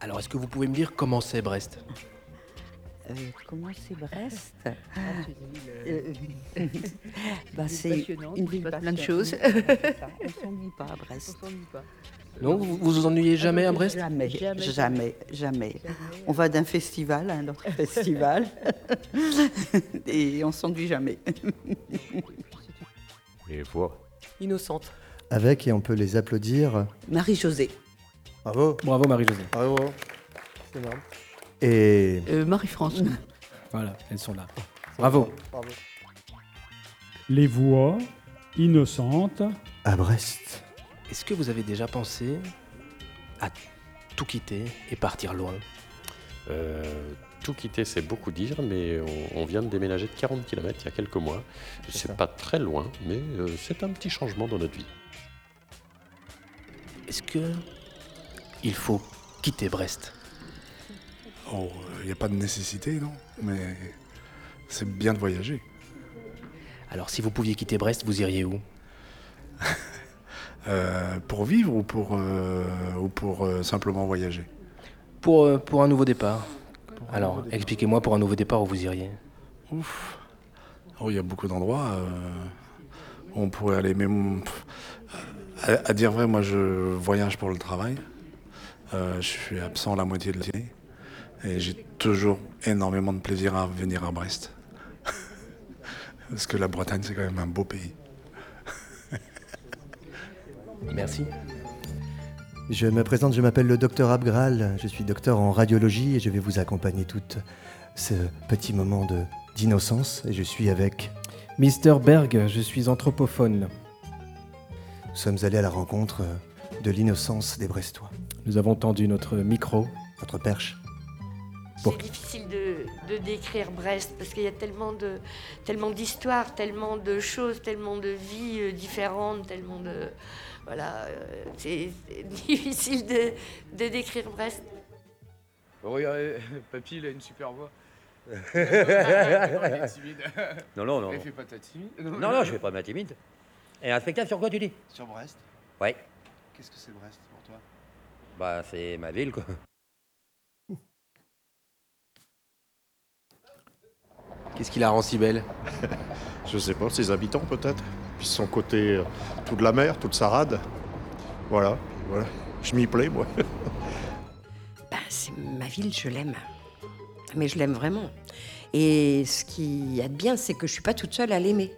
Alors, est-ce que vous pouvez me dire comment c'est Brest? Euh, comment c'est Brest? Ah, Euh, bah, C'est une ville plein de choses. On s'ennuie pas à Brest. Non, vous vous vous ennuyez jamais à Brest? Jamais, Jamais, jamais, jamais. On va d'un festival à un autre festival et on s'ennuie jamais. Les voix. Innocente. Avec, et on peut les applaudir. Marie-Josée. Bravo. Bravo Marie-Josée. Bravo. C'est énorme. Et Euh, Marie-France. Voilà, elles sont là. Bravo. Les voix innocentes. à Brest. Est-ce que vous avez déjà pensé à tout quitter et partir loin? Euh, tout quitter, c'est beaucoup dire, mais on, on vient de déménager de 40 km il y a quelques mois. C'est pas très loin, mais euh, c'est un petit changement dans notre vie. Est-ce que il faut quitter Brest Oh, il n'y a pas de nécessité, non? Mais c'est bien de voyager. Alors, si vous pouviez quitter Brest, vous iriez où? Euh, pour vivre ou pour, euh, ou pour euh, simplement voyager? Pour, pour un nouveau départ. Alors, expliquez-moi pour un nouveau départ où vous iriez. Ouf. Oh, il y a beaucoup d'endroits. où on pourrait aller, mais mm, à dire vrai, moi je voyage pour le travail. Euh, je suis absent la moitié de l'année. Et j'ai toujours énormément de plaisir à venir à Brest. Parce que la Bretagne, c'est quand même un beau pays. Merci. Je me présente, je m'appelle le docteur Abgral, je suis docteur en radiologie et je vais vous accompagner tout ce petit moment de- d'innocence. Et je suis avec. Mister Berg, je suis anthropophone. Nous sommes allés à la rencontre de l'innocence des Brestois. Nous avons tendu notre micro. Notre perche. Pour- C'est difficile de, de décrire Brest parce qu'il y a tellement de tellement d'histoires, tellement de choses, tellement de vies euh, différentes, tellement de voilà, euh, c'est difficile de, de décrire Brest. Regardez, papy, il a une super voix. non, il est timide. Non, non, non. Il fait pas ta timide. Non, non, je vais pas m'intimider. Et un spectacle sur quoi tu dis? Sur Brest? Ouais. Qu'est-ce que c'est Brest? Bah, c'est ma ville, quoi. Qu'est-ce qui la rend si belle? Je sais pas, ses habitants peut-être. Puis son côté, euh, tout de la mer, toute sa rade. Voilà, voilà. Je m'y plais, moi. Ben, c'est ma ville, je l'aime. Mais je l'aime vraiment. Et ce qui y a de bien, c'est que je suis pas toute seule à l'aimer.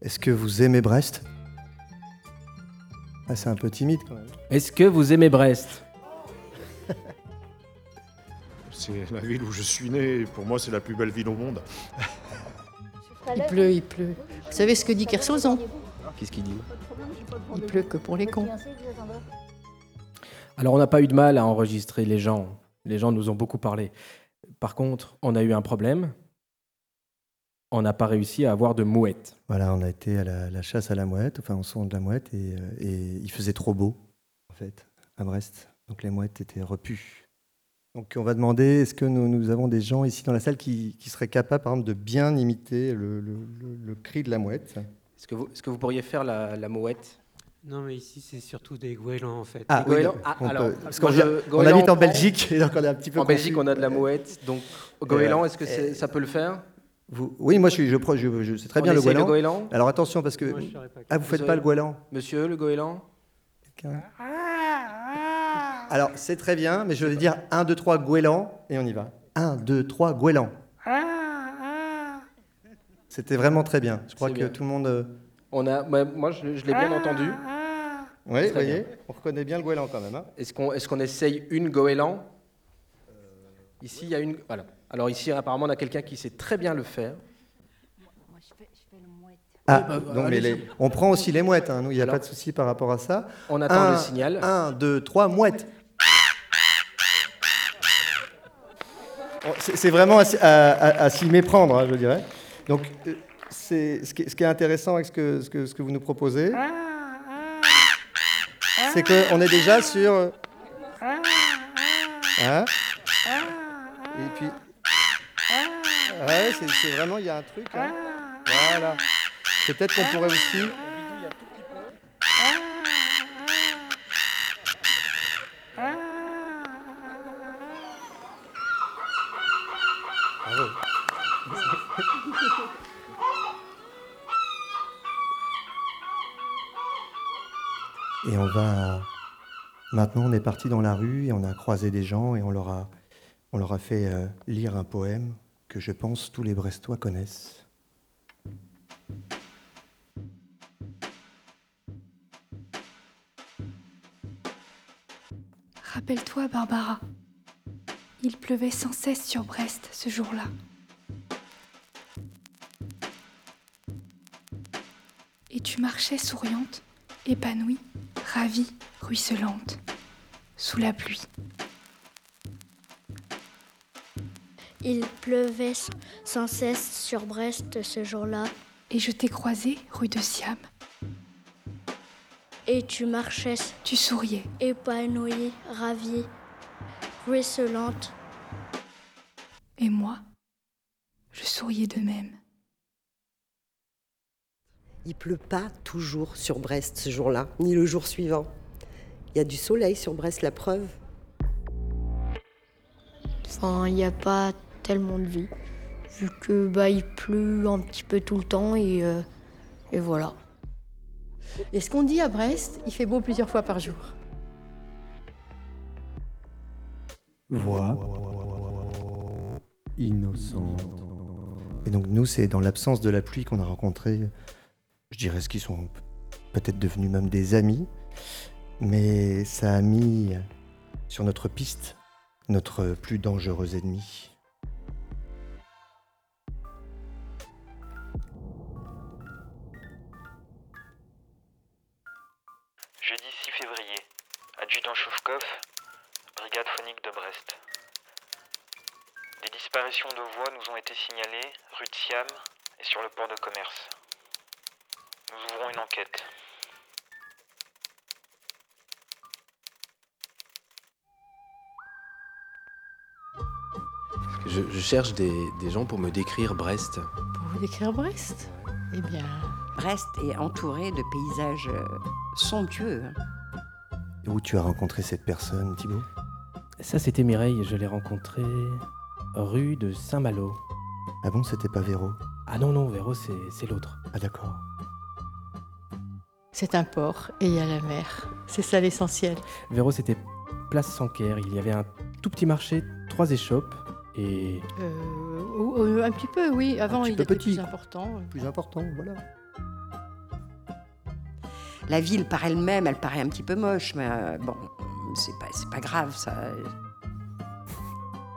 Est-ce que vous aimez Brest? Ah, C'est un peu timide quand même. Est-ce que vous aimez Brest? C'est la ville où je suis né. Pour moi, c'est la plus belle ville au monde. Il pleut, il pleut. Vous savez ce que dit Kersozon Qu'est-ce qu'il dit? Il pleut que pour les cons. Alors, on n'a pas eu de mal à enregistrer les gens. Les gens nous ont beaucoup parlé. Par contre, on a eu un problème. On n'a pas réussi à avoir de mouettes. Voilà, on a été à la, la chasse à la mouette, enfin au son de la mouette, et, euh, et il faisait trop beau, en fait, à Brest. Donc les mouettes étaient repues. Donc on va demander, est-ce que nous, nous avons des gens ici dans la salle qui, qui seraient capables, par exemple, de bien imiter le, le- le- le cri de la mouette? Est-ce que, vous, est-ce que vous pourriez faire la, la mouette? Non, mais ici, c'est surtout des goélands, en fait. Ah, oui, goélands Ah, on alors, peut- parce qu'on on habite en Belgique, et donc on est un petit peu En Belgique, confus. on a de la mouette. Donc, goéland, est-ce que ça peut le faire? Vous- oui, moi je, suis, je, je, je sais très On bien le goéland. le goéland Alors attention parce que Moi, ah vous faites pas le goéland. Monsieur, le goéland Quelqu'un Alors c'est très bien, mais je vais dire 1, 2, 3 goéland et on y va. 1, 2, 3 goéland. C'était vraiment très bien. Je crois que bien. tout le monde. euh, on a, Moi, je, je l'ai bien entendu. Oui, vous voyez, on reconnaît bien le goéland quand même. hein. Est-ce qu'on est qu'on essaye une goéland? Ici, il y a une. Voilà. Alors, ici, apparemment, on a quelqu'un qui sait très bien le faire. Ah, bah, donc, mais allez-y. les- on prend aussi les mouettes, hein, nous, il n'y a Alors, pas de souci par rapport à ça. On attend le signal. 1, 2, 3, mouette. Bon, C'est vraiment à, s'y- à- à- à s'y méprendre, hein, je dirais. Donc, euh, c'est ce, qui est- ce qui est intéressant avec ce que, ce que, ce que vous nous proposez, c'est qu'on est déjà sur. euh, hein Et puis ouais, c'est vraiment, il y a un truc. Hein. Ah. Voilà. Peut-être qu'on pourrait aussi. Ah. Ah. Et on va. Maintenant, on est parti dans la rue et on a croisé des gens et on leur a, on leur a fait euh, lire un poème je pense tous les Brestois connaissent. Rappelle-toi, Barbara. Il pleuvait sans cesse sur Brest ce jour-là. Et tu marchais souriante, épanouie, ravie, ruisselante, sous la pluie. Il pleuvait sans cesse sur Brest ce jour-là. Et je t'ai croisée rue de Siam. Et tu marchais. Tu souriais. Épanouie, ravie, ruisselante. Et moi, je souriais de même. Il pleut pas toujours sur Brest ce jour-là, ni le jour suivant. Il y a du soleil sur Brest, la preuve. Enfin, il n'y a pas tellement de vie, vu que bah il pleut un petit peu tout le temps et, euh, et voilà. Et ce qu'on dit à Brest, il fait beau plusieurs fois par jour. Voix innocente. Et donc nous, c'est dans l'absence de la pluie qu'on a rencontré, je dirais ce qui sont peut-être devenus même des amis, mais ça a mis sur notre piste notre plus dangereux ennemi. Disparitions de voix nous ont été signalées rue de Siam et sur le port de commerce. Nous ouvrons une enquête. Je, je cherche des, des gens pour me décrire Brest. Pour vous décrire Brest? Eh bien, Brest est entouré de paysages euh, somptueux. Où tu as rencontré cette personne, Thibaut Ça, c'était Mireille. Je l'ai rencontrée rue de Saint-Malo. Ah bon, c'était pas Véro? Ah non, non, Véro, c'est c'est l'autre. Ah d'accord. c'est un port et il y a la mer. C'est ça l'essentiel. Véro, c'était place Sanquer. Il y avait un tout petit marché, trois échoppes et Euh, ou un petit peu, oui. Avant, il était petit. plus important. Plus important, voilà. La ville par elle-même, elle paraît un petit peu moche, mais euh, bon, c'est pas, c'est pas grave, ça.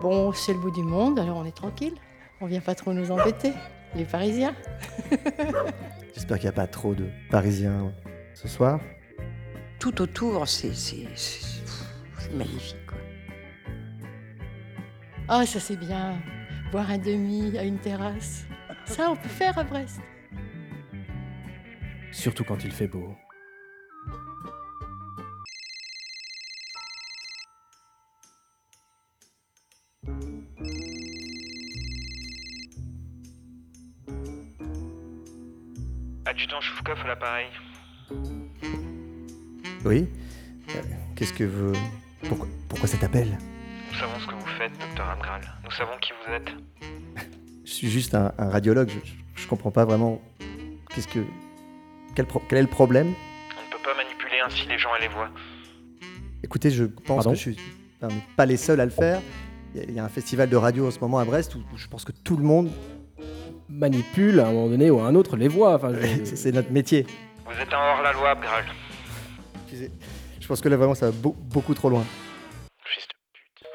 Bon, c'est le bout du monde, alors on est tranquille. On vient pas trop nous embêter, les Parisiens. J'espère qu'il n'y a pas trop de Parisiens ce soir. Tout autour, c'est magnifique. quoi. Ah, ça c'est bien. Boire un demi à une terrasse. Ça, on peut faire à Brest. surtout quand il fait beau. Choufkov à l'appareil. Oui Euh, Qu'est-ce que vous... Pourquoi, pourquoi ça t'appelle Nous savons ce que vous faites, docteur Amgral. Nous savons qui vous êtes. Je suis juste un, un radiologue, je, je, je comprends pas vraiment... Qu'est-ce que... Quel, pro- quel est le problème On ne peut pas manipuler ainsi les gens et les voix. Écoutez, je pense Pardon? que je suis enfin, pas les seuls à le faire. Il y, a, il y a un festival de radio en ce moment à Brest où, où je pense que tout le monde... Manipule à un moment donné ou à un autre les voix. Enfin, je- C'est c'est notre métier. Vous êtes un hors-la-loi. Excusez. Je pense que là vraiment ça va beau- beaucoup trop loin. Fils de pute.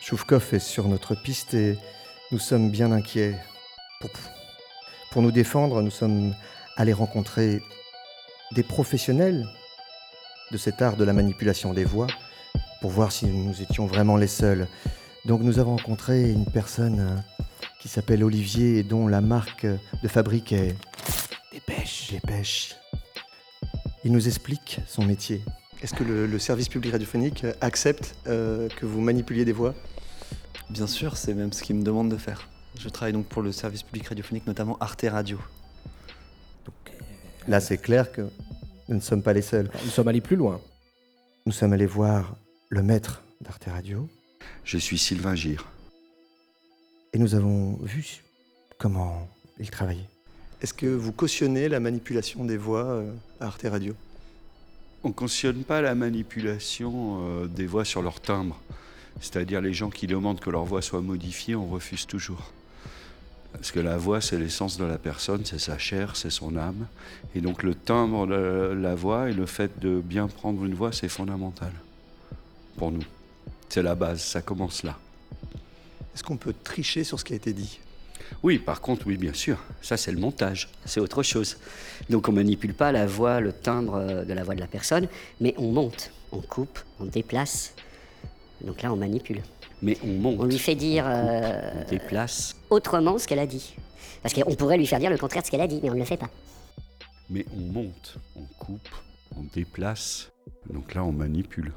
Choufkov est sur notre piste et nous sommes bien inquiets. Pour, pour nous défendre, nous sommes allés rencontrer des professionnels de cet art de la manipulation des voix pour voir si nous étions vraiment les seuls. Donc nous avons rencontré une personne euh, qui s'appelle Olivier et dont la marque de fabrique est Dépêche. Dépêche. Il nous explique son métier. Est-ce que le, le service public radiophonique accepte euh, que vous manipuliez des voix? Bien sûr, c'est même ce qu'il me demande de faire. Je travaille donc pour le service public radiophonique, notamment Arte Radio. Là, c'est clair que nous ne sommes pas les seuls. Nous sommes allés plus loin. Nous sommes allés voir le maître d'Arte Radio Je suis Sylvain Gire. et nous avons vu comment il travaillait. Est-ce que vous cautionnez la manipulation des voix euh, à Arte Radio? On ne cautionne pas la manipulation euh, des voix sur leur timbre. C'est-à-dire les gens qui demandent que leur voix soit modifiée, on refuse toujours. Parce que la voix, c'est l'essence de la personne, c'est sa chair, c'est son âme. Et donc le timbre de la voix et le fait de bien prendre une voix, c'est fondamental pour nous. C'est la base, ça commence là. Est-ce qu'on peut tricher sur ce qui a été dit? Oui, par contre, oui, bien sûr. Ça, c'est le montage. C'est autre chose. Donc on manipule pas la voix, le timbre euh, de la voix de la personne, mais on monte, on coupe, on déplace. Donc là, on manipule. Mais on monte. On lui fait dire euh, On déplace. autrement ce qu'elle a dit. Parce qu'on pourrait lui faire dire le contraire de ce qu'elle a dit, mais on ne le fait pas. Mais on monte, on coupe, on déplace. Donc là, on manipule.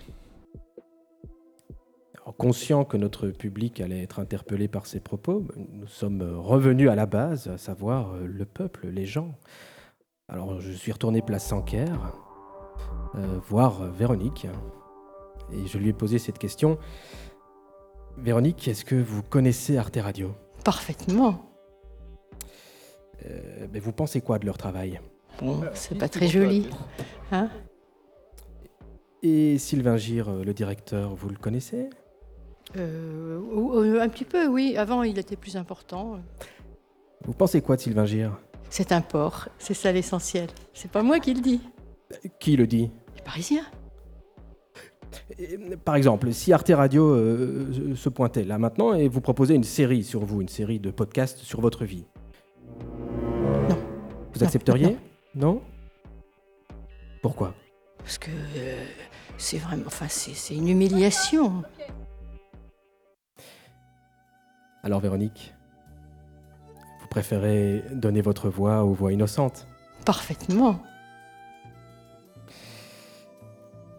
Conscient que notre public allait être interpellé par ces propos, nous sommes revenus à la base, à savoir euh, le peuple, les gens. Alors je suis retourné place Sanquer, euh, voir euh, Véronique, et je lui ai posé cette question. Véronique, est-ce que vous connaissez Arte Radio? Parfaitement. Euh, mais Vous pensez quoi de leur travail? Bon, c'est pas très joli. Hein? Et Sylvain Gire, euh, le directeur, vous le connaissez? Euh, euh, Un petit peu, oui. Avant, il était plus important. Vous pensez quoi de Sylvain Gire? C'est un porc. C'est ça l'essentiel. C'est pas moi qui le dis. Qui le dit? Les Parisiens. Par exemple, si Arte Radio euh, se pointait là maintenant et vous proposait une série sur vous, une série de podcasts sur votre vie. Non. Vous accepteriez? Non Pourquoi? Parce que euh, c'est vraiment. Enfin, c'est une humiliation. Alors Véronique, vous préférez donner votre voix aux voix innocentes? Parfaitement.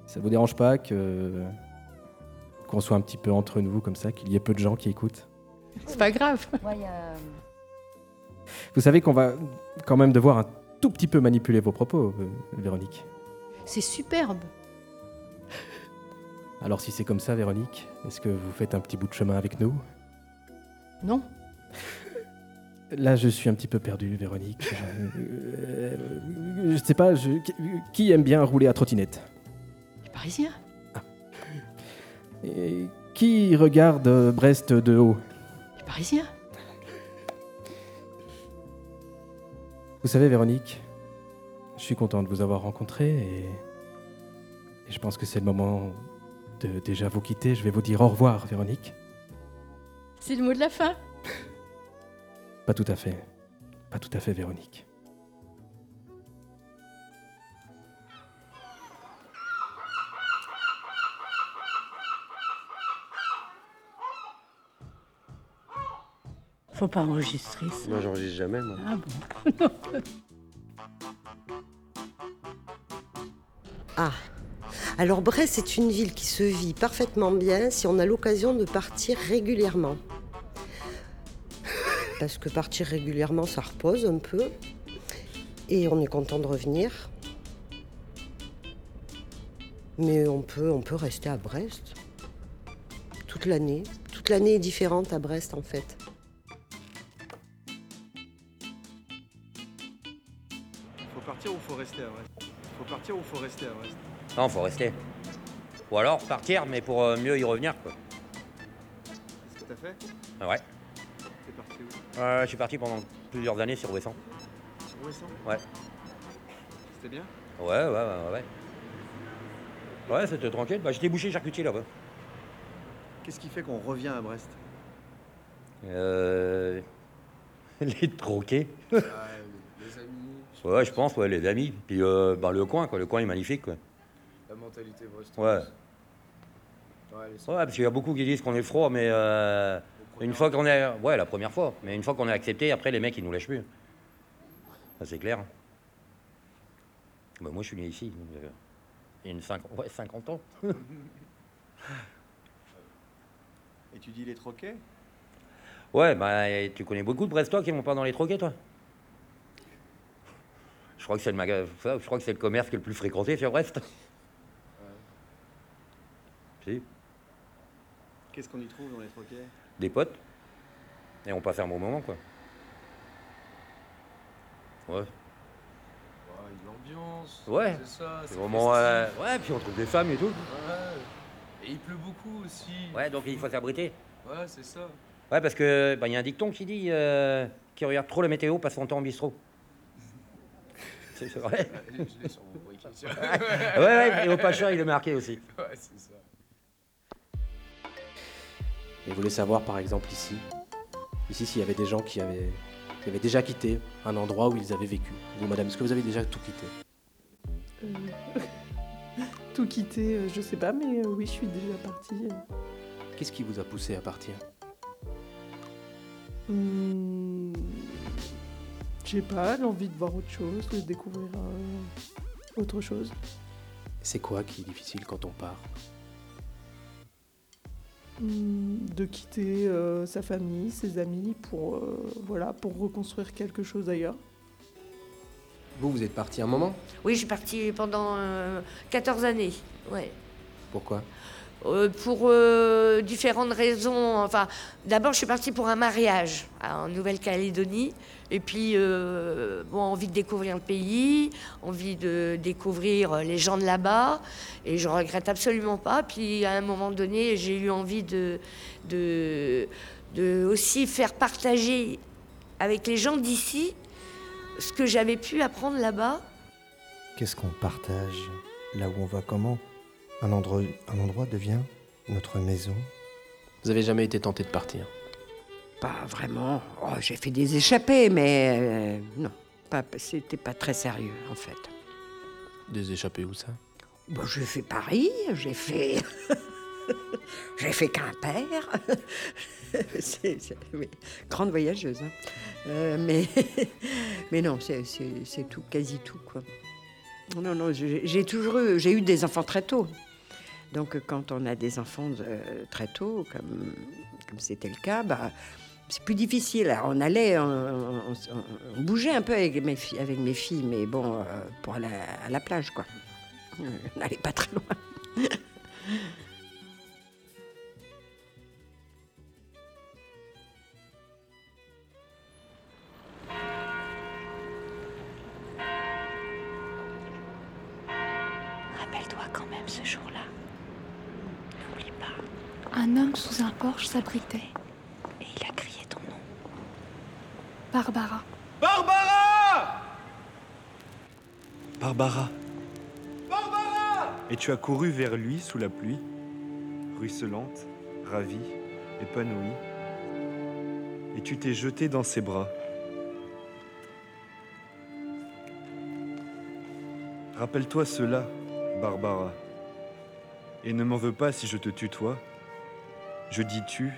Ça vous dérange pas que qu'on soit un petit peu entre nous comme ça, qu'il y ait peu de gens qui écoutent? C'est pas grave. Vous savez qu'on va quand même devoir un tout petit peu manipuler vos propos, euh, Véronique. C'est superbe. Alors si c'est comme ça, Véronique, est-ce que vous faites un petit bout de chemin avec nous? Non Là, je suis un petit peu perdu, Véronique. Euh, je sais pas, je- qui aime bien rouler à trottinette? Les Parisiens. Et qui regarde euh, Brest de haut? Les Parisiens. Vous savez, Véronique, je suis content de vous avoir rencontré et, et je pense que c'est le moment de déjà vous quitter. Je vais vous dire au revoir, Véronique. C'est le mot de la fin. Pas tout à fait. Pas tout à fait, Véronique. Faut pas enregistrer ça. Moi, j'enregistre jamais, moi. Ah bon? Ah. Alors Brest c'est une ville qui se vit parfaitement bien si on a l'occasion de partir régulièrement. Parce que partir régulièrement, ça repose un peu. Et on est content de revenir. Mais on peut, on peut rester à Brest. Toute l'année. Toute l'année est différente à Brest en fait. Faut partir ou faut rester à Brest? Faut partir ou faut rester à Brest? Non, faut rester. Ou alors partir, mais pour euh, mieux y revenir, quoi. Qu'est-ce que t'as fait? Ouais. Je suis parti pendant plusieurs années sur Ouessant. Sur Ouessant Ouais. C'était bien? Ouais, ouais, ouais, ouais. Ouais, c'était tranquille. Bah, j'étais bouché charcutier là-bas. Qu'est-ce qui fait qu'on revient à Brest? Euh... Les troquets. Les amis, Ouais, je pense, ouais, les amis. Puis euh, bah, le coin, quoi. Le coin est magnifique, quoi. la mentalité brestoise. Ouais. Ouais, Ouais, parce qu'il y a beaucoup qui disent qu'on est froid, mais euh, une fois qu'on est. Ouais, la première fois. Mais une fois qu'on est accepté, après, les mecs, ils nous lâchent plus. Ça, c'est clair. Bah, moi, je suis né ici. euh, il y a une cinq... ouais, 50 ans. Et tu dis les troquets? Ouais, bah, tu connais beaucoup de Brestois qui vont pas dans les troquets, toi? Je crois que c'est le maga... ça, Je crois que c'est le commerce qui est le plus fréquenté sur Brest. Si, Qu'est-ce qu'on y trouve dans les troquets? Des potes. Et on passe un bon moment, quoi. Ouais. L'ambiance. Ouais. C'est ça. C'est c'est vraiment, euh, ouais, puis on trouve des femmes et tout. Ouais. Et il pleut beaucoup aussi. Ouais, donc il faut s'abriter. Ouais, c'est ça. Ouais, parce que bah, il y a un dicton qui dit euh, qui regarde trop la météo passe son temps en bistrot. C'est vrai. Ouais, ouais, et au Pacha, il est marqué aussi. Ouais, c'est ça. Et vous voulez savoir, par exemple, ici, ici, s'il y avait des gens qui avaient, qui avaient déjà quitté un endroit où ils avaient vécu. Vous, madame, est-ce que vous avez déjà tout quitté? Euh, Tout quitter, euh, je sais pas, mais euh, oui, je suis déjà partie. Qu'est-ce qui vous a poussé à partir? Hmm, je sais pas, l'envie de voir autre chose, de découvrir euh, autre chose. C'est quoi qui est difficile quand on part? De quitter euh, sa famille, ses amis pour, euh, voilà, pour reconstruire quelque chose ailleurs. Vous, vous êtes parti un moment? Oui, je suis partie pendant euh, 14 années. Ouais. Pourquoi? Euh, pour euh, différentes raisons. Enfin, d'abord, je suis partie pour un mariage en Nouvelle-Calédonie. Et puis, euh, envie de découvrir le pays, envie de découvrir les gens de là-bas. Et je regrette absolument pas. Puis, à un moment donné, j'ai eu envie de, de aussi faire partager avec les gens d'ici ce que j'avais pu apprendre là-bas. Qu'est-ce qu'on partage? Là où on va comment? Un endroit, un endroit devient notre maison. Vous avez jamais été tenté de partir? Pas vraiment. Oh, j'ai fait des échappées, mais euh, non, pas, c'était pas très sérieux en fait. Des échappées où ça? Bon, j'ai fait Paris, j'ai fait. j'ai fait Quimper. c'est, c'est- oui, grande voyageuse. hein. Euh, mais, mais non, c'est, c'est- c'est tout, quasi tout. Quoi. Non, non, j'ai, j'ai toujours eu, j'ai eu des enfants très tôt. Donc, quand on a des enfants euh, très tôt, comme, c'était le cas, bah, c'est plus difficile. On allait, on, bougeait un peu avec mes, filles, mais bon, euh, pour aller à la plage, quoi. On n'allait pas très loin. s'abritait. Et il a crié ton nom. Barbara. Barbara Barbara. Et tu as couru vers lui sous la pluie, ruisselante, ravie, épanouie. Et tu t'es jeté dans ses bras. Rappelle-toi cela, Barbara. Et ne m'en veux pas si je te tutoie. Je dis tu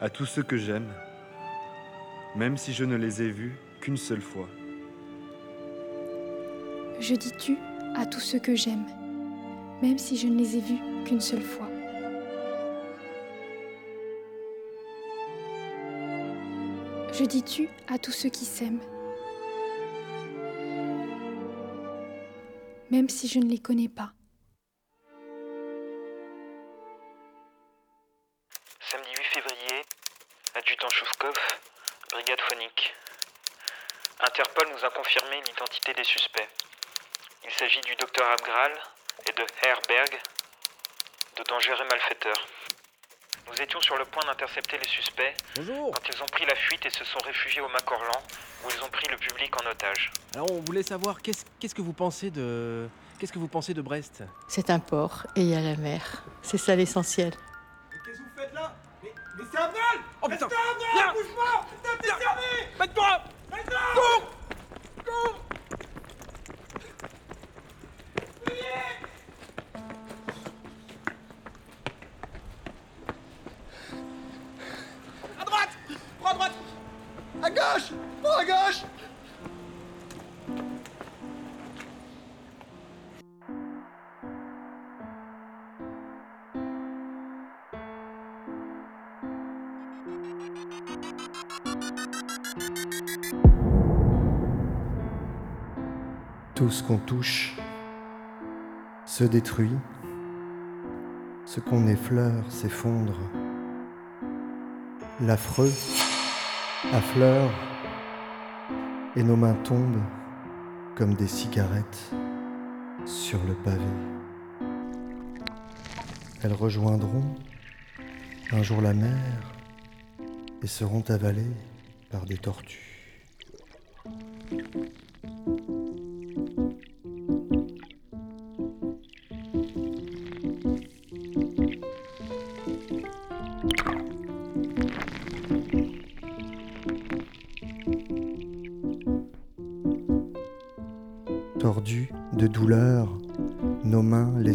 à tous ceux que j'aime, même si je ne les ai vus qu'une seule fois. Je dis tu à tous ceux que j'aime, même si je ne les ai vus qu'une seule fois. Je dis tu à tous ceux qui s'aiment, même si je ne les connais pas. Des suspects. Il s'agit du docteur Abgral et de Herberg, de dangereux malfaiteurs. Nous étions sur le point d'intercepter les suspects quand ils ont pris la fuite et se sont réfugiés au Macorlan, où ils ont pris le public en otage. Alors, on voulait savoir qu'est-ce qu'est-ce que vous pensez de qu'est-ce que vous pensez de Brest? C'est un port et il y a la mer. C'est ça l'essentiel. Qu'est-ce que vous faites là? Mais, mais c'est un vol! Oh putain. C'est un vol! Bouge pas Putain, t'es servi! Mets-toi Mets-toi Tout ce qu'on touche se détruit. Ce qu'on effleure s'effondre. L'affreux affleure et nos mains tombent comme des cigarettes sur le pavé. Elles rejoindront un jour la mer et seront avalées par des tortues.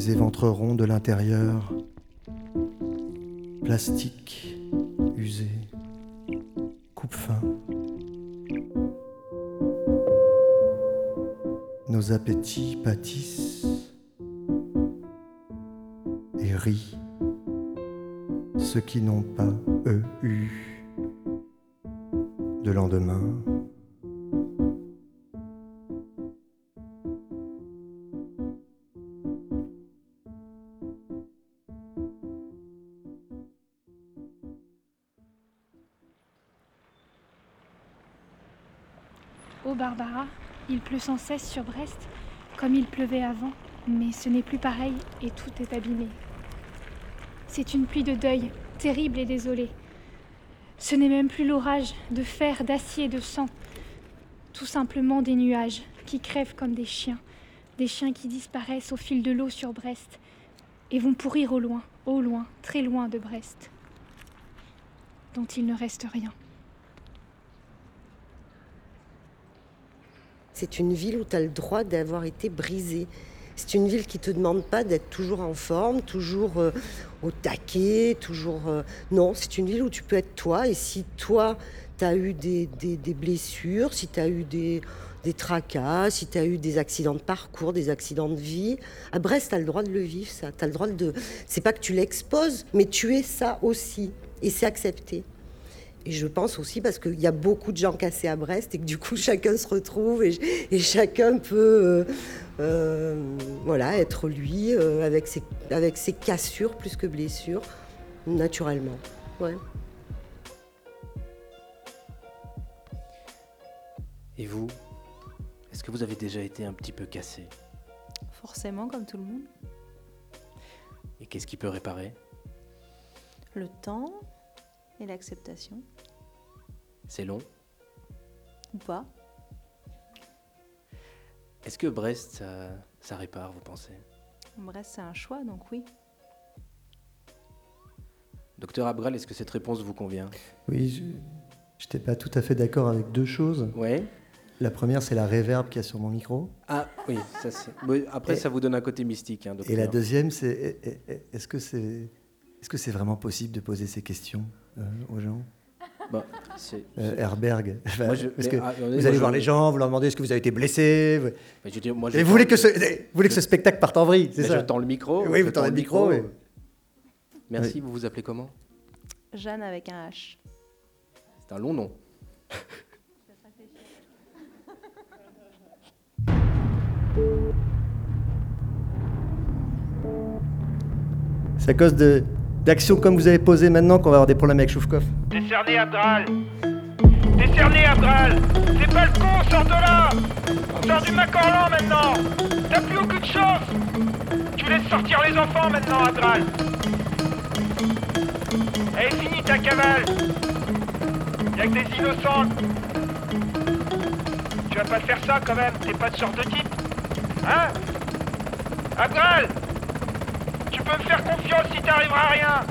Les éventreront de l'intérieur. Plastique, usé, coupe-fin. Nos appétits pâtissent et rient ceux qui n'ont pas, eu de lendemain. Sans cesse sur Brest, comme il pleuvait avant, mais ce n'est plus pareil et tout est abîmé. C'est une pluie de deuil, terrible et désolée. Ce n'est même plus l'orage de fer, d'acier, de sang. Tout simplement des nuages qui crèvent comme des chiens, des chiens qui disparaissent au fil de l'eau sur Brest et vont pourrir au loin, au loin, très loin de Brest, dont il ne reste rien. C'est une ville où tu as le droit d'avoir été brisé. C'est une ville qui te demande pas d'être toujours en forme, toujours euh, au taquet, toujours. euh, Non, c'est une ville où tu peux être toi. Et si toi, tu as eu des, blessures, si tu as eu des, tracas, si tu as eu des accidents de parcours, des accidents de vie, à Brest, tu as le droit de le vivre, ça. Tu le droit de. C'est pas que tu l'exposes, mais tu es ça aussi. Et c'est accepté. Et je pense aussi parce qu'il y a beaucoup de gens cassés à Brest et que du coup chacun se retrouve et, et chacun peut euh, euh, voilà, être lui euh, avec, ses, avec ses cassures plus que blessures, naturellement. Ouais. Et vous Est-ce que vous avez déjà été un petit peu cassé? Forcément, comme tout le monde. Et qu'est-ce qui peut réparer? Le temps et l'acceptation, C'est long ou pas. Est-ce que Brest, ça, ça répare, vous pensez? Brest, c'est un choix, donc oui. Docteur Abral, est-ce que cette réponse vous convient? Oui, je n'étais pas tout à fait d'accord avec deux choses. Ouais. La première, c'est la réverb qu'il y a sur mon micro. Ah oui, ça c'est. après, Et- ça vous donne un côté mystique, hein, docteur. Et la deuxième, c'est est- est- est-ce que c'est est-ce que c'est vraiment possible de poser ces questions? Aux gens Euh, c'est- Herberg. Enfin, Moi, je- parce mais, que attendez, vous moi, allez je- voir les gens, vous leur demandez est-ce que vous avez été blessé. vous- Mais je moi, Et vous voulez que ce, vous voulez que ce spectacle parte en vrille, c'est Mais ça je tends le micro. Oui, vous tendez le micro. Merci, Oui. vous vous appelez comment Jeanne avec un H. C'est un long nom. C'est à cause de d'actions comme vous avez posées maintenant qu'on va avoir des problèmes avec Choufkov. Décerné Abdral Décerné Abdral C'est pas le con, sors de là. Sors du Macorlan maintenant. T'as plus aucune chance. Tu laisses sortir les enfants maintenant, Abdral Elle est finie ta cavale. Y'a que des innocents. Tu vas pas faire ça quand même, t'es pas de sorte de type. Hein? Abdral peux me faire confiance si t'arriveras à rien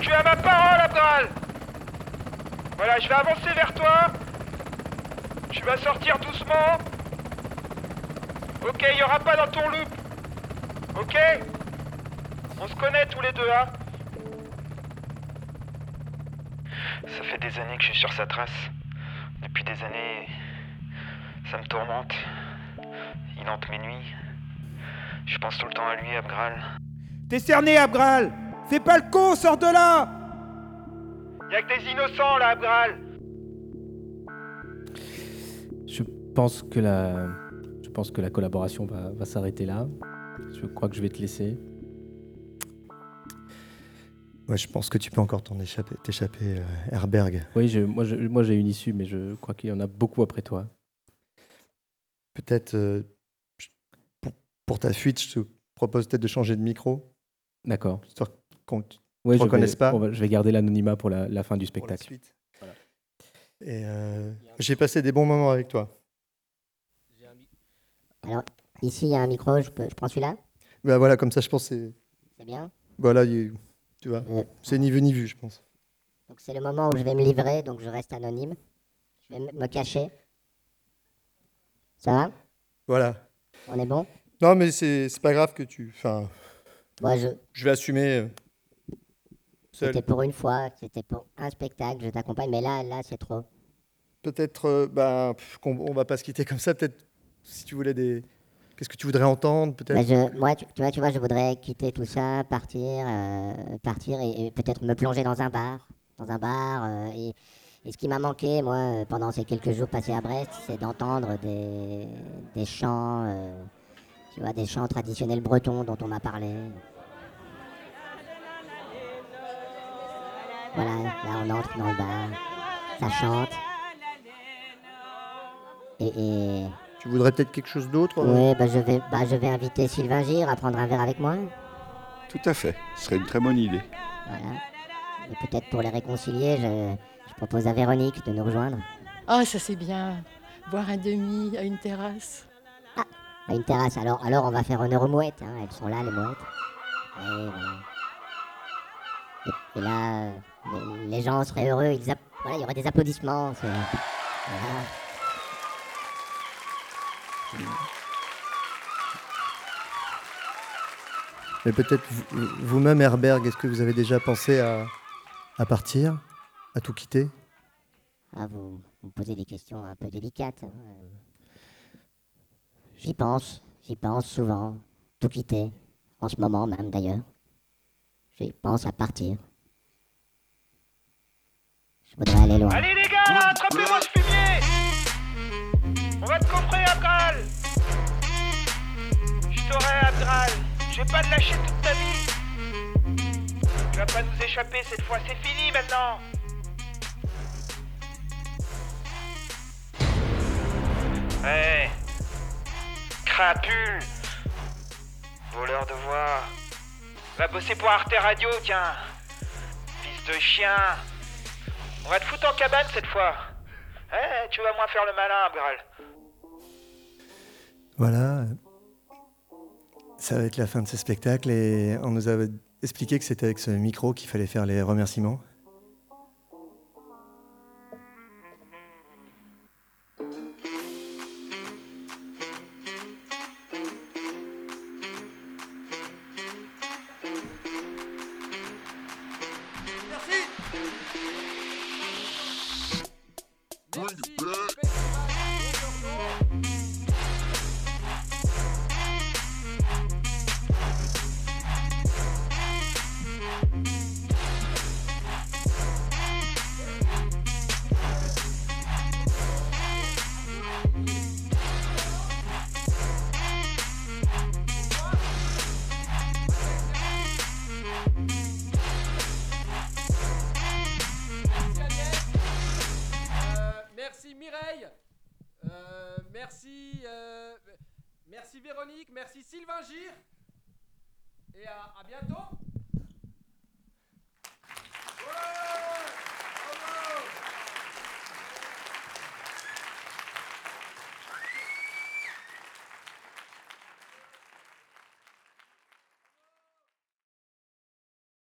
Tu as ma parole, Abdral voilà, je vais avancer vers toi. Tu vas sortir doucement. Ok, il n'y aura pas dans ton loop. Ok? On se connaît tous les deux, hein Ça fait des années que je suis sur sa trace. Depuis des années, ça me tourmente. Il hante mes nuits. Je pense tout le temps à lui, Abgral. T'es cerné, Abgral Fais pas le con, sors de là Y'a que des innocents, là, Abgral Je pense que la, je pense que la collaboration va, va s'arrêter là. Je crois que je vais te laisser. Ouais, je pense que tu peux encore t'en échapper, t'échapper, euh, Herberg. Oui, je- moi je- moi, j'ai une issue, mais je crois qu'il y en a beaucoup après toi. peut-être euh, pour, pour ta fuite, je te propose peut-être de changer de micro. D'accord. Histoire qu'on ne Ouais, vais- reconnaisse pas. va- je vais garder l'anonymat pour la, la fin du spectacle. Et euh, j'ai passé des bons moments avec toi. Alors, ici, il y a un micro, je, peux- je prends celui-là? Bah voilà, comme ça, je pense que c'est. C'est bien Voilà, il- tu vois. C'est ni vu ni vu, je pense. Donc, c'est le moment où je vais me livrer, donc je reste anonyme. Je vais me- cacher. Ça va? Voilà. On est bon? Non, mais c'est c'est pas grave que tu. Enfin. Moi, je. Je vais assumer. euh. C'était pour une fois, c'était pour un spectacle, je t'accompagne, mais là, là, c'est trop. Peut-être, euh, bah, pff, qu'on on va pas se quitter comme ça. Peut-être, si tu voulais des. Qu'est-ce que tu voudrais entendre, peut-être? Bah, je, moi, tu, tu vois, tu vois, je voudrais quitter tout ça, partir, euh, partir et, et peut-être me plonger dans un bar, dans un bar. euh, et, et ce qui m'a manqué, moi, euh, pendant ces quelques jours passés à Brest, c'est d'entendre des, des chants, euh, tu vois, des chants traditionnels bretons dont on m'a parlé. Voilà, là, on entre dans le bar, ça chante. Et, et Tu voudrais peut-être quelque chose d'autre euh oui, bah, je vais, bah, je vais inviter Sylvain Gire à prendre un verre avec moi. Tout à fait. Ce serait une très bonne idée. Voilà. Et peut-être pour les réconcilier, je, je propose à Véronique de nous rejoindre. Ah, ça c'est bien. Boire un demi à une terrasse. À une terrasse. Alors, alors on va faire honneur aux mouettes. hein, Elles sont là, les mouettes. Et voilà. Et, et là, euh, les, les gens seraient heureux. Ils app- voilà, il y aurait des applaudissements. Voilà. Mais peut-être vous- vous-même, Herberg, est-ce que vous avez déjà pensé à, à partir, à tout quitter? Ah, vous, vous posez des questions un peu délicates. hein. J'y pense, j'y pense souvent. Tout quitter. En ce moment même d'ailleurs. J'y pense à partir. Je voudrais aller loin. Allez les gars, attrapez-moi ce fumier On va te coffrer, Abgral Je t'aurai, Abgral Je vais pas te lâcher toute ta vie Tu vas pas nous échapper cette fois, c'est fini maintenant Ouais Crapule. Voleur de voix. Va bosser pour Arte Radio, tiens. Fils de chien. On va te foutre en cabane cette fois. Eh, tu vas moins faire le malin, Abgral Voilà. Ça va être la fin de ce spectacle et on nous avait expliqué que c'était avec ce micro qu'il fallait faire les remerciements. Euh,